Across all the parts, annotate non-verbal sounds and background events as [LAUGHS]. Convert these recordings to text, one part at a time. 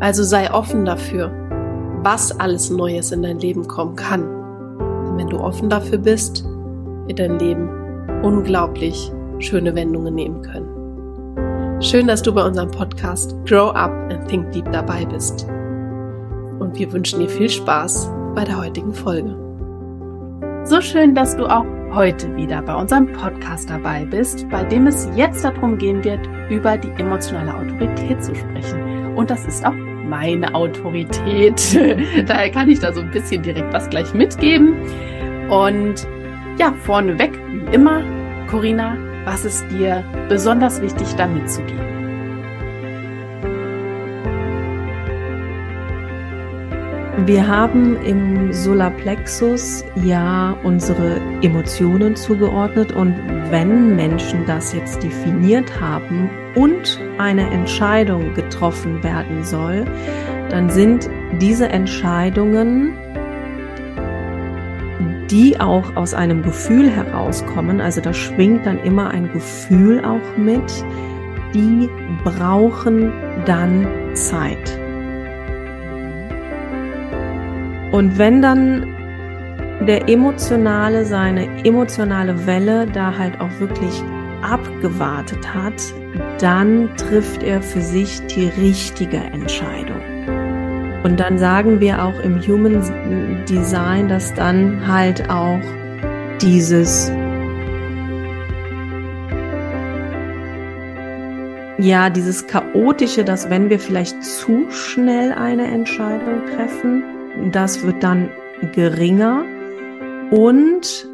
Also sei offen dafür, was alles Neues in dein Leben kommen kann. Denn wenn du offen dafür bist, wird dein Leben unglaublich schöne Wendungen nehmen können. Schön, dass du bei unserem Podcast Grow Up and Think Deep dabei bist. Und wir wünschen dir viel Spaß bei der heutigen Folge. So schön, dass du auch heute wieder bei unserem Podcast dabei bist, bei dem es jetzt darum gehen wird, über die emotionale Autorität zu sprechen. Und das ist auch meine Autorität. [LAUGHS] Daher kann ich da so ein bisschen direkt was gleich mitgeben. Und ja, vorneweg, wie immer, Corinna, was ist dir besonders wichtig, da mitzugeben? Wir haben im Solarplexus ja unsere Emotionen zugeordnet und wenn Menschen das jetzt definiert haben und eine Entscheidung getroffen werden soll, dann sind diese Entscheidungen, die auch aus einem Gefühl herauskommen, also da schwingt dann immer ein Gefühl auch mit, die brauchen dann Zeit. Und wenn dann der Emotionale seine emotionale Welle da halt auch wirklich abgewartet hat, dann trifft er für sich die richtige Entscheidung. Und dann sagen wir auch im Human Design, dass dann halt auch dieses ja, dieses chaotische, dass wenn wir vielleicht zu schnell eine Entscheidung treffen, das wird dann geringer und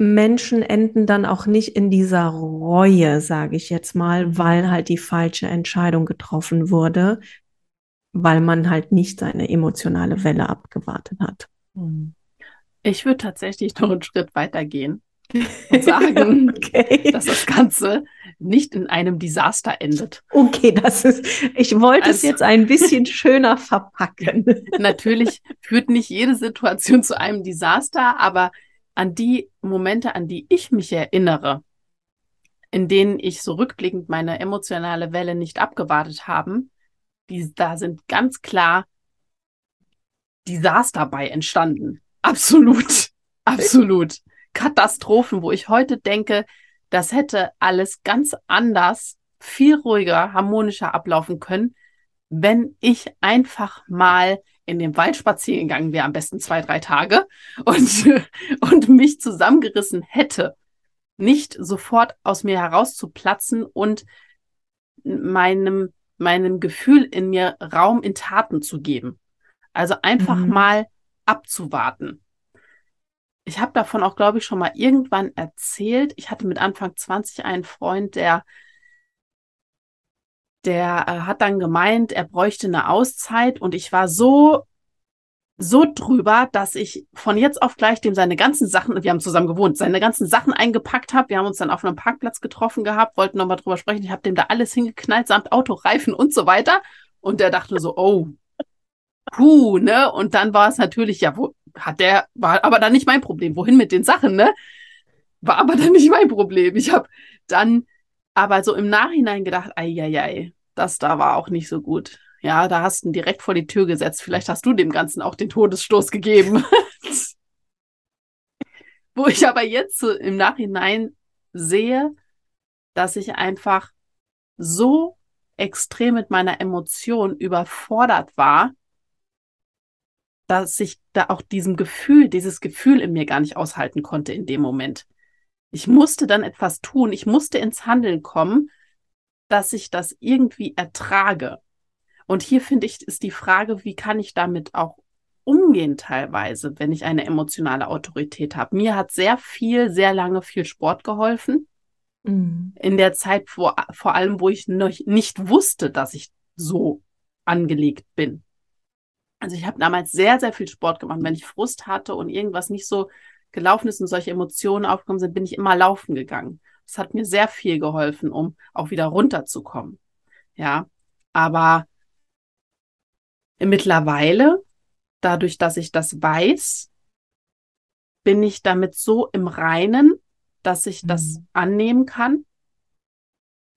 Menschen enden dann auch nicht in dieser Reue, sage ich jetzt mal, weil halt die falsche Entscheidung getroffen wurde, weil man halt nicht seine emotionale Welle abgewartet hat. Hm. Ich würde tatsächlich noch einen Schritt weiter gehen [LAUGHS] und sagen, okay. dass das Ganze nicht in einem Desaster endet. Okay, das ist, ich wollte also, es jetzt ein bisschen schöner verpacken. [LAUGHS] Natürlich führt nicht jede Situation zu einem Desaster, aber an die Momente, an die ich mich erinnere, in denen ich so rückblickend meine emotionale Welle nicht abgewartet haben, die, da sind ganz klar Desaster bei entstanden. [LAUGHS] Absolut. Absolut. Katastrophen, wo ich heute denke, das hätte alles ganz anders, viel ruhiger, harmonischer ablaufen können, wenn ich einfach mal in den Wald spazieren gegangen wäre, am besten zwei, drei Tage, [LAUGHS] und, und mich zusammengerissen hätte, nicht sofort aus mir herauszuplatzen und meinem, meinem Gefühl in mir Raum in Taten zu geben. Also einfach mhm. mal abzuwarten ich habe davon auch, glaube ich, schon mal irgendwann erzählt. Ich hatte mit Anfang 20 einen Freund, der, der äh, hat dann gemeint, er bräuchte eine Auszeit und ich war so, so drüber, dass ich von jetzt auf gleich dem seine ganzen Sachen, wir haben zusammen gewohnt, seine ganzen Sachen eingepackt habe. Wir haben uns dann auf einem Parkplatz getroffen gehabt, wollten nochmal drüber sprechen. Ich habe dem da alles hingeknallt, samt Auto, Reifen und so weiter. Und der dachte so, oh, puh, ne? Und dann war es natürlich, ja, wo, hat der, war aber dann nicht mein Problem. Wohin mit den Sachen, ne? War aber dann nicht mein Problem. Ich habe dann aber so im Nachhinein gedacht, ei, das da war auch nicht so gut. Ja, da hast du ihn direkt vor die Tür gesetzt. Vielleicht hast du dem Ganzen auch den Todesstoß gegeben. [LAUGHS] Wo ich aber jetzt so im Nachhinein sehe, dass ich einfach so extrem mit meiner Emotion überfordert war, dass ich da auch diesem Gefühl, dieses Gefühl in mir gar nicht aushalten konnte in dem Moment. Ich musste dann etwas tun, ich musste ins Handeln kommen, dass ich das irgendwie ertrage. Und hier finde ich, ist die Frage, wie kann ich damit auch umgehen teilweise, wenn ich eine emotionale Autorität habe. Mir hat sehr viel, sehr lange viel Sport geholfen. Mhm. In der Zeit, vor, vor allem, wo ich noch nicht wusste, dass ich so angelegt bin. Also ich habe damals sehr, sehr viel Sport gemacht. Wenn ich Frust hatte und irgendwas nicht so gelaufen ist und solche Emotionen aufgekommen sind, bin ich immer laufen gegangen. Das hat mir sehr viel geholfen, um auch wieder runterzukommen. Ja, aber mittlerweile, dadurch, dass ich das weiß, bin ich damit so im Reinen, dass ich das mhm. annehmen kann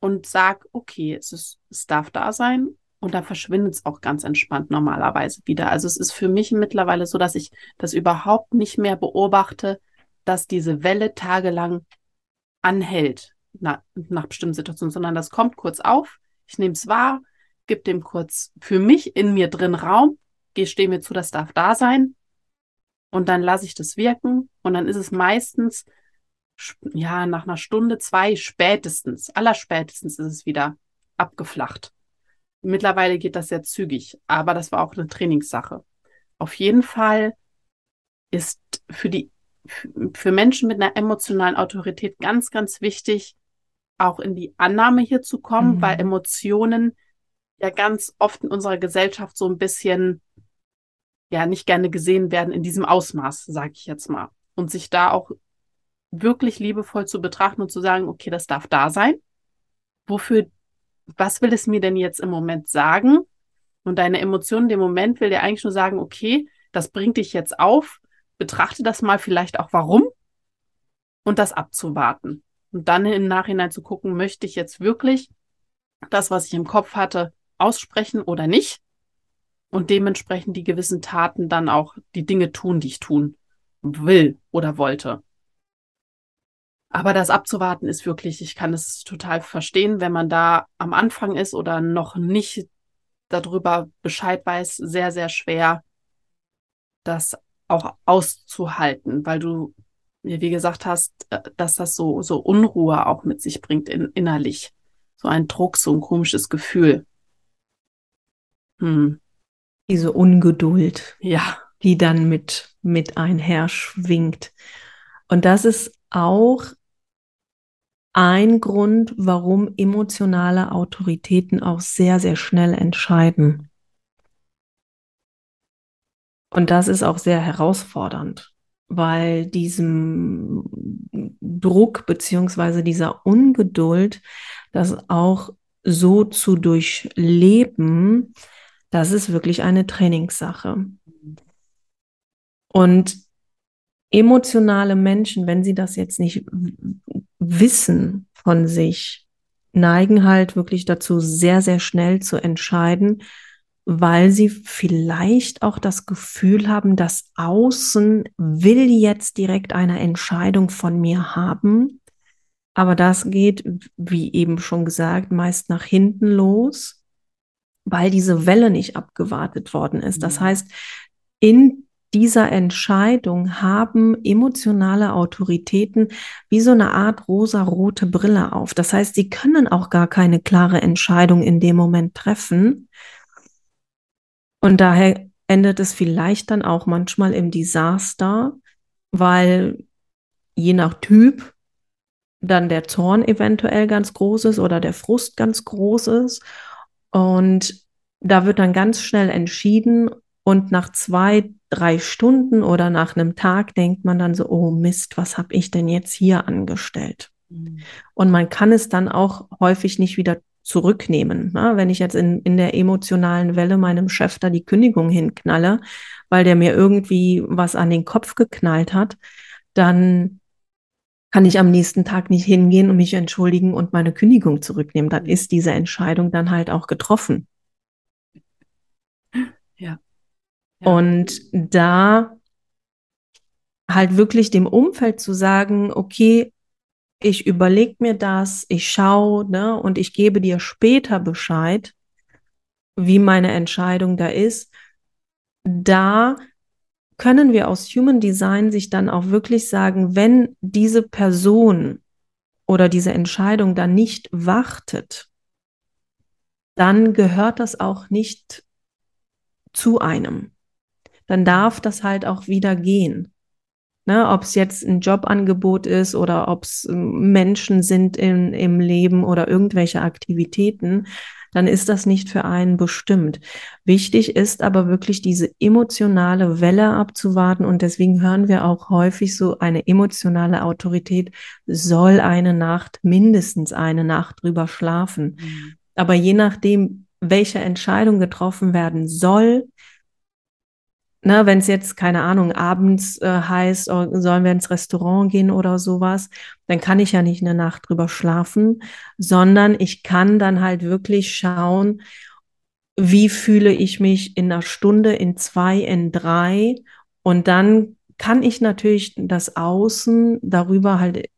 und sag, okay, es ist, es darf da sein und dann verschwindet es auch ganz entspannt normalerweise wieder. Also es ist für mich mittlerweile so, dass ich das überhaupt nicht mehr beobachte, dass diese Welle tagelang anhält na, nach bestimmten Situationen, sondern das kommt kurz auf, ich nehme es wahr, gebe dem kurz für mich in mir drin Raum, stehe mir zu, das darf da sein und dann lasse ich das wirken und dann ist es meistens ja nach einer Stunde, zwei spätestens, allerspätestens ist es wieder abgeflacht. Mittlerweile geht das sehr zügig, aber das war auch eine Trainingssache. Auf jeden Fall ist für die für Menschen mit einer emotionalen Autorität ganz, ganz wichtig, auch in die Annahme hier zu kommen, mhm. weil Emotionen ja ganz oft in unserer Gesellschaft so ein bisschen ja nicht gerne gesehen werden in diesem Ausmaß, sage ich jetzt mal. Und sich da auch wirklich liebevoll zu betrachten und zu sagen, okay, das darf da sein. Wofür was will es mir denn jetzt im Moment sagen? Und deine Emotionen in dem Moment will dir eigentlich nur sagen, okay, das bringt dich jetzt auf, betrachte das mal vielleicht auch warum und das abzuwarten. Und dann im Nachhinein zu gucken, möchte ich jetzt wirklich das, was ich im Kopf hatte, aussprechen oder nicht? Und dementsprechend die gewissen Taten dann auch die Dinge tun, die ich tun will oder wollte. Aber das abzuwarten ist wirklich, ich kann es total verstehen, wenn man da am Anfang ist oder noch nicht darüber Bescheid weiß, sehr, sehr schwer, das auch auszuhalten, weil du mir, wie gesagt hast, äh, dass das so, so Unruhe auch mit sich bringt in, innerlich. So ein Druck, so ein komisches Gefühl. Hm. Diese Ungeduld. Ja. Die dann mit, mit einher schwingt. Und das ist auch ein Grund, warum emotionale Autoritäten auch sehr, sehr schnell entscheiden. Und das ist auch sehr herausfordernd, weil diesem Druck beziehungsweise dieser Ungeduld, das auch so zu durchleben, das ist wirklich eine Trainingssache. Und emotionale Menschen, wenn sie das jetzt nicht wissen von sich, neigen halt wirklich dazu, sehr, sehr schnell zu entscheiden, weil sie vielleicht auch das Gefühl haben, das Außen will jetzt direkt eine Entscheidung von mir haben. Aber das geht, wie eben schon gesagt, meist nach hinten los, weil diese Welle nicht abgewartet worden ist. Das heißt, in dieser Entscheidung haben emotionale Autoritäten wie so eine Art rosa-rote Brille auf. Das heißt, sie können auch gar keine klare Entscheidung in dem Moment treffen. Und daher endet es vielleicht dann auch manchmal im Desaster, weil je nach Typ dann der Zorn eventuell ganz groß ist oder der Frust ganz groß ist. Und da wird dann ganz schnell entschieden und nach zwei, drei Stunden oder nach einem Tag denkt man dann so, oh Mist, was habe ich denn jetzt hier angestellt? Mhm. Und man kann es dann auch häufig nicht wieder zurücknehmen. Ne? Wenn ich jetzt in, in der emotionalen Welle meinem Chef da die Kündigung hinknalle, weil der mir irgendwie was an den Kopf geknallt hat, dann kann ich am nächsten Tag nicht hingehen und mich entschuldigen und meine Kündigung zurücknehmen. Dann mhm. ist diese Entscheidung dann halt auch getroffen. Ja. Und da halt wirklich dem Umfeld zu sagen, okay, ich überlege mir das, ich schaue, ne, und ich gebe dir später Bescheid, wie meine Entscheidung da ist. Da können wir aus Human Design sich dann auch wirklich sagen, wenn diese Person oder diese Entscheidung dann nicht wartet, dann gehört das auch nicht zu einem. Dann darf das halt auch wieder gehen. Ne, ob es jetzt ein Jobangebot ist oder ob es ähm, Menschen sind in, im Leben oder irgendwelche Aktivitäten, dann ist das nicht für einen bestimmt. Wichtig ist aber wirklich diese emotionale Welle abzuwarten und deswegen hören wir auch häufig so eine emotionale Autorität soll eine Nacht, mindestens eine Nacht drüber schlafen. Mhm. Aber je nachdem, welche Entscheidung getroffen werden soll, Ne, wenn es jetzt, keine Ahnung, abends äh, heißt, oh, sollen wir ins Restaurant gehen oder sowas, dann kann ich ja nicht eine Nacht drüber schlafen, sondern ich kann dann halt wirklich schauen, wie fühle ich mich in einer Stunde, in zwei, in drei. Und dann kann ich natürlich das Außen darüber halt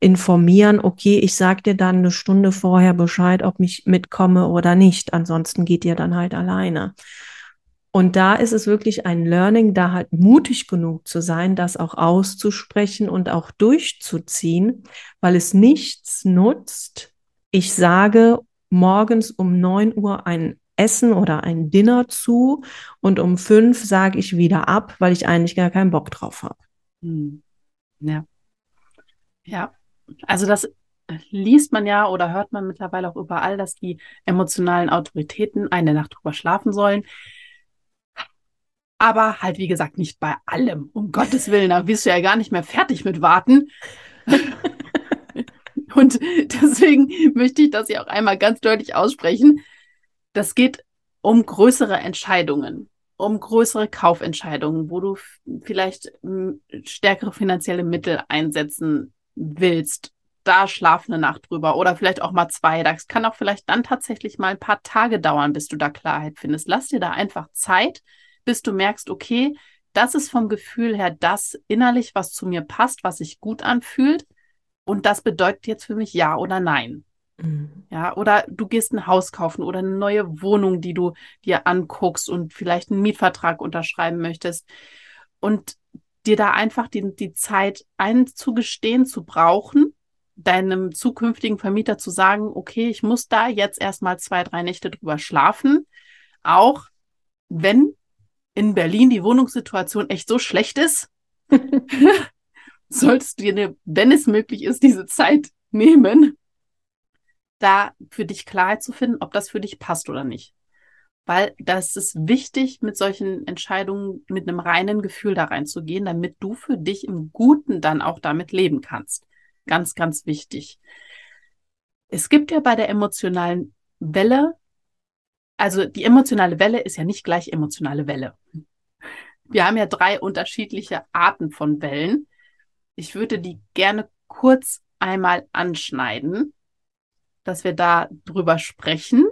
informieren, okay, ich sag dir dann eine Stunde vorher Bescheid, ob ich mitkomme oder nicht. Ansonsten geht ihr dann halt alleine. Und da ist es wirklich ein Learning, da halt mutig genug zu sein, das auch auszusprechen und auch durchzuziehen, weil es nichts nutzt. Ich sage morgens um neun Uhr ein Essen oder ein Dinner zu und um fünf sage ich wieder ab, weil ich eigentlich gar keinen Bock drauf habe. Hm. Ja. Ja. Also das liest man ja oder hört man mittlerweile auch überall, dass die emotionalen Autoritäten eine Nacht drüber schlafen sollen. Aber halt, wie gesagt, nicht bei allem. Um Gottes Willen, da bist du ja gar nicht mehr fertig mit Warten. [LAUGHS] Und deswegen möchte ich das ja auch einmal ganz deutlich aussprechen. Das geht um größere Entscheidungen, um größere Kaufentscheidungen, wo du vielleicht hm, stärkere finanzielle Mittel einsetzen willst. Da schlaf eine Nacht drüber oder vielleicht auch mal zwei. Das kann auch vielleicht dann tatsächlich mal ein paar Tage dauern, bis du da Klarheit findest. Lass dir da einfach Zeit bis du merkst, okay, das ist vom Gefühl her das innerlich, was zu mir passt, was sich gut anfühlt. Und das bedeutet jetzt für mich ja oder nein. Mhm. Ja, oder du gehst ein Haus kaufen oder eine neue Wohnung, die du dir anguckst und vielleicht einen Mietvertrag unterschreiben möchtest. Und dir da einfach die, die Zeit einzugestehen, zu brauchen, deinem zukünftigen Vermieter zu sagen, okay, ich muss da jetzt erstmal zwei, drei Nächte drüber schlafen. Auch wenn in Berlin die Wohnungssituation echt so schlecht ist, [LAUGHS] solltest du dir, wenn es möglich ist, diese Zeit nehmen, da für dich Klarheit zu finden, ob das für dich passt oder nicht. Weil das ist wichtig, mit solchen Entscheidungen mit einem reinen Gefühl da reinzugehen, damit du für dich im Guten dann auch damit leben kannst. Ganz, ganz wichtig. Es gibt ja bei der emotionalen Welle also die emotionale Welle ist ja nicht gleich emotionale Welle. Wir haben ja drei unterschiedliche Arten von Wellen. Ich würde die gerne kurz einmal anschneiden, dass wir da drüber sprechen.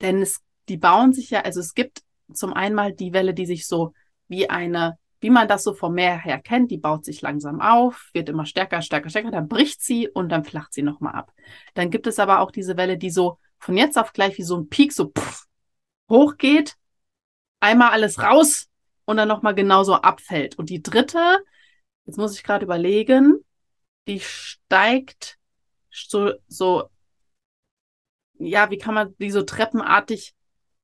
Denn es, die bauen sich ja, also es gibt zum einen die Welle, die sich so wie eine, wie man das so vom Meer her kennt, die baut sich langsam auf, wird immer stärker, stärker, stärker, dann bricht sie und dann flacht sie nochmal ab. Dann gibt es aber auch diese Welle, die so von jetzt auf gleich wie so ein Peak so pff, hochgeht, einmal alles raus und dann nochmal genauso abfällt. Und die dritte, jetzt muss ich gerade überlegen, die steigt so, so, ja, wie kann man die so treppenartig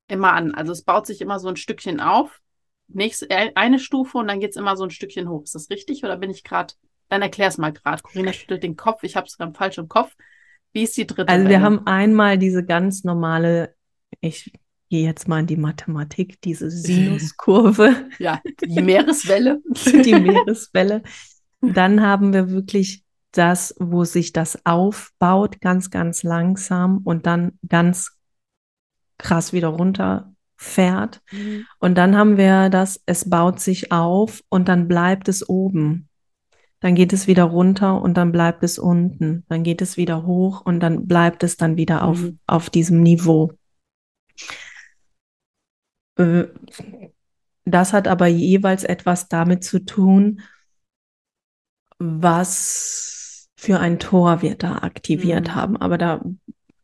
immer an? Also es baut sich immer so ein Stückchen auf. Nächste, äh, eine Stufe und dann geht es immer so ein Stückchen hoch. Ist das richtig oder bin ich gerade? Dann erklär es mal gerade. Corinna schüttelt den Kopf. Ich habe es gerade falsch im Kopf. Wie ist die dritte? Also wir haben einmal diese ganz normale, ich gehe jetzt mal in die Mathematik, diese Sinuskurve. ja, die Meereswelle. [LAUGHS] die Meereswelle. Dann haben wir wirklich das, wo sich das aufbaut, ganz, ganz langsam und dann ganz krass wieder runterfährt. Mhm. Und dann haben wir das, es baut sich auf und dann bleibt es oben dann geht es wieder runter und dann bleibt es unten. Dann geht es wieder hoch und dann bleibt es dann wieder auf, mhm. auf diesem Niveau. Äh, das hat aber jeweils etwas damit zu tun, was für ein Tor wir da aktiviert mhm. haben. Aber da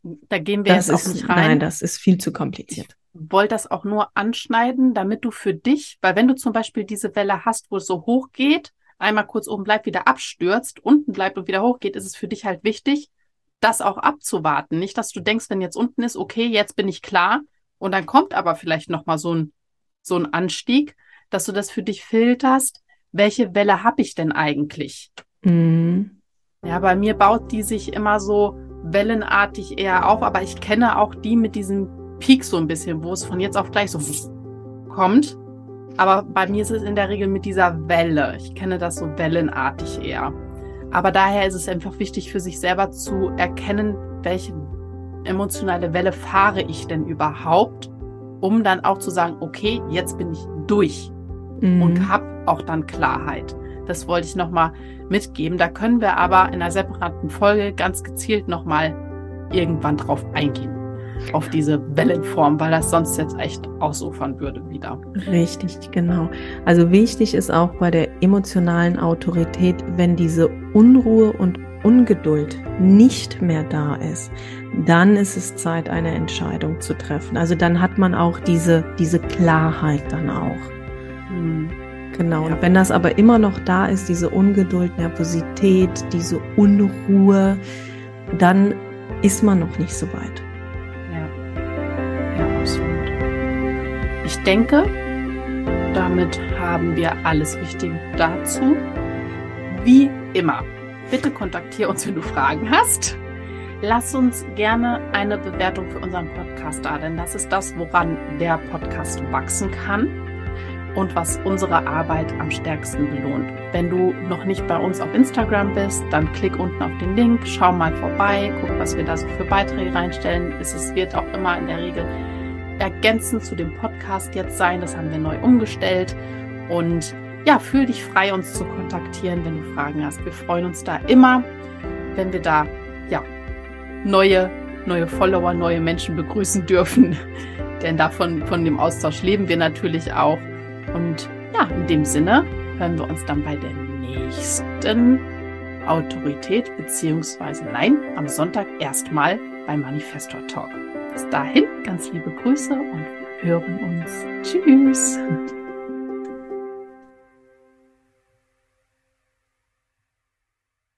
Da gehen wir jetzt ist, auch nicht rein. Nein, das ist viel zu kompliziert. wollte das auch nur anschneiden, damit du für dich, weil wenn du zum Beispiel diese Welle hast, wo es so hoch geht, einmal kurz oben bleibt, wieder abstürzt, unten bleibt und wieder hoch geht, ist es für dich halt wichtig, das auch abzuwarten. Nicht, dass du denkst, wenn jetzt unten ist, okay, jetzt bin ich klar und dann kommt aber vielleicht nochmal so ein, so ein Anstieg, dass du das für dich filterst, welche Welle habe ich denn eigentlich? Mhm. Ja, bei mir baut die sich immer so wellenartig eher auf, aber ich kenne auch die mit diesem Peak so ein bisschen, wo es von jetzt auf gleich so kommt. Aber bei mir ist es in der Regel mit dieser Welle. Ich kenne das so wellenartig eher. Aber daher ist es einfach wichtig für sich selber zu erkennen, welche emotionale Welle fahre ich denn überhaupt, um dann auch zu sagen, okay, jetzt bin ich durch Mhm. und habe auch dann Klarheit. Das wollte ich nochmal mitgeben. Da können wir aber in einer separaten Folge ganz gezielt nochmal irgendwann drauf eingehen. Auf diese Wellenform, weil das sonst jetzt echt ausufern würde wieder. Richtig, genau. Also wichtig ist auch bei der emotionalen Autorität, wenn diese Unruhe und Ungeduld nicht mehr da ist, dann ist es Zeit, eine Entscheidung zu treffen. Also dann hat man auch diese, diese Klarheit dann auch. Hm. Genau. Ja. Und wenn das aber immer noch da ist, diese Ungeduld, Nervosität, diese Unruhe, dann ist man noch nicht so weit. Ich denke, damit haben wir alles Wichtige dazu. Wie immer, bitte kontaktiere uns, wenn du Fragen hast. Lass uns gerne eine Bewertung für unseren Podcast da, denn das ist das, woran der Podcast wachsen kann und was unsere Arbeit am stärksten belohnt. Wenn du noch nicht bei uns auf Instagram bist, dann klick unten auf den Link, schau mal vorbei, guck, was wir da so für Beiträge reinstellen. Es wird auch immer in der Regel ergänzend zu dem Podcast jetzt sein. Das haben wir neu umgestellt. Und ja, fühl dich frei, uns zu kontaktieren, wenn du Fragen hast. Wir freuen uns da immer, wenn wir da ja neue, neue Follower, neue Menschen begrüßen dürfen. [LAUGHS] Denn davon, von dem Austausch leben wir natürlich auch. Und ja, in dem Sinne hören wir uns dann bei der nächsten Autorität, beziehungsweise nein, am Sonntag erstmal beim Manifestor Talk. Bis dahin, ganz liebe Grüße und hören uns. Tschüss.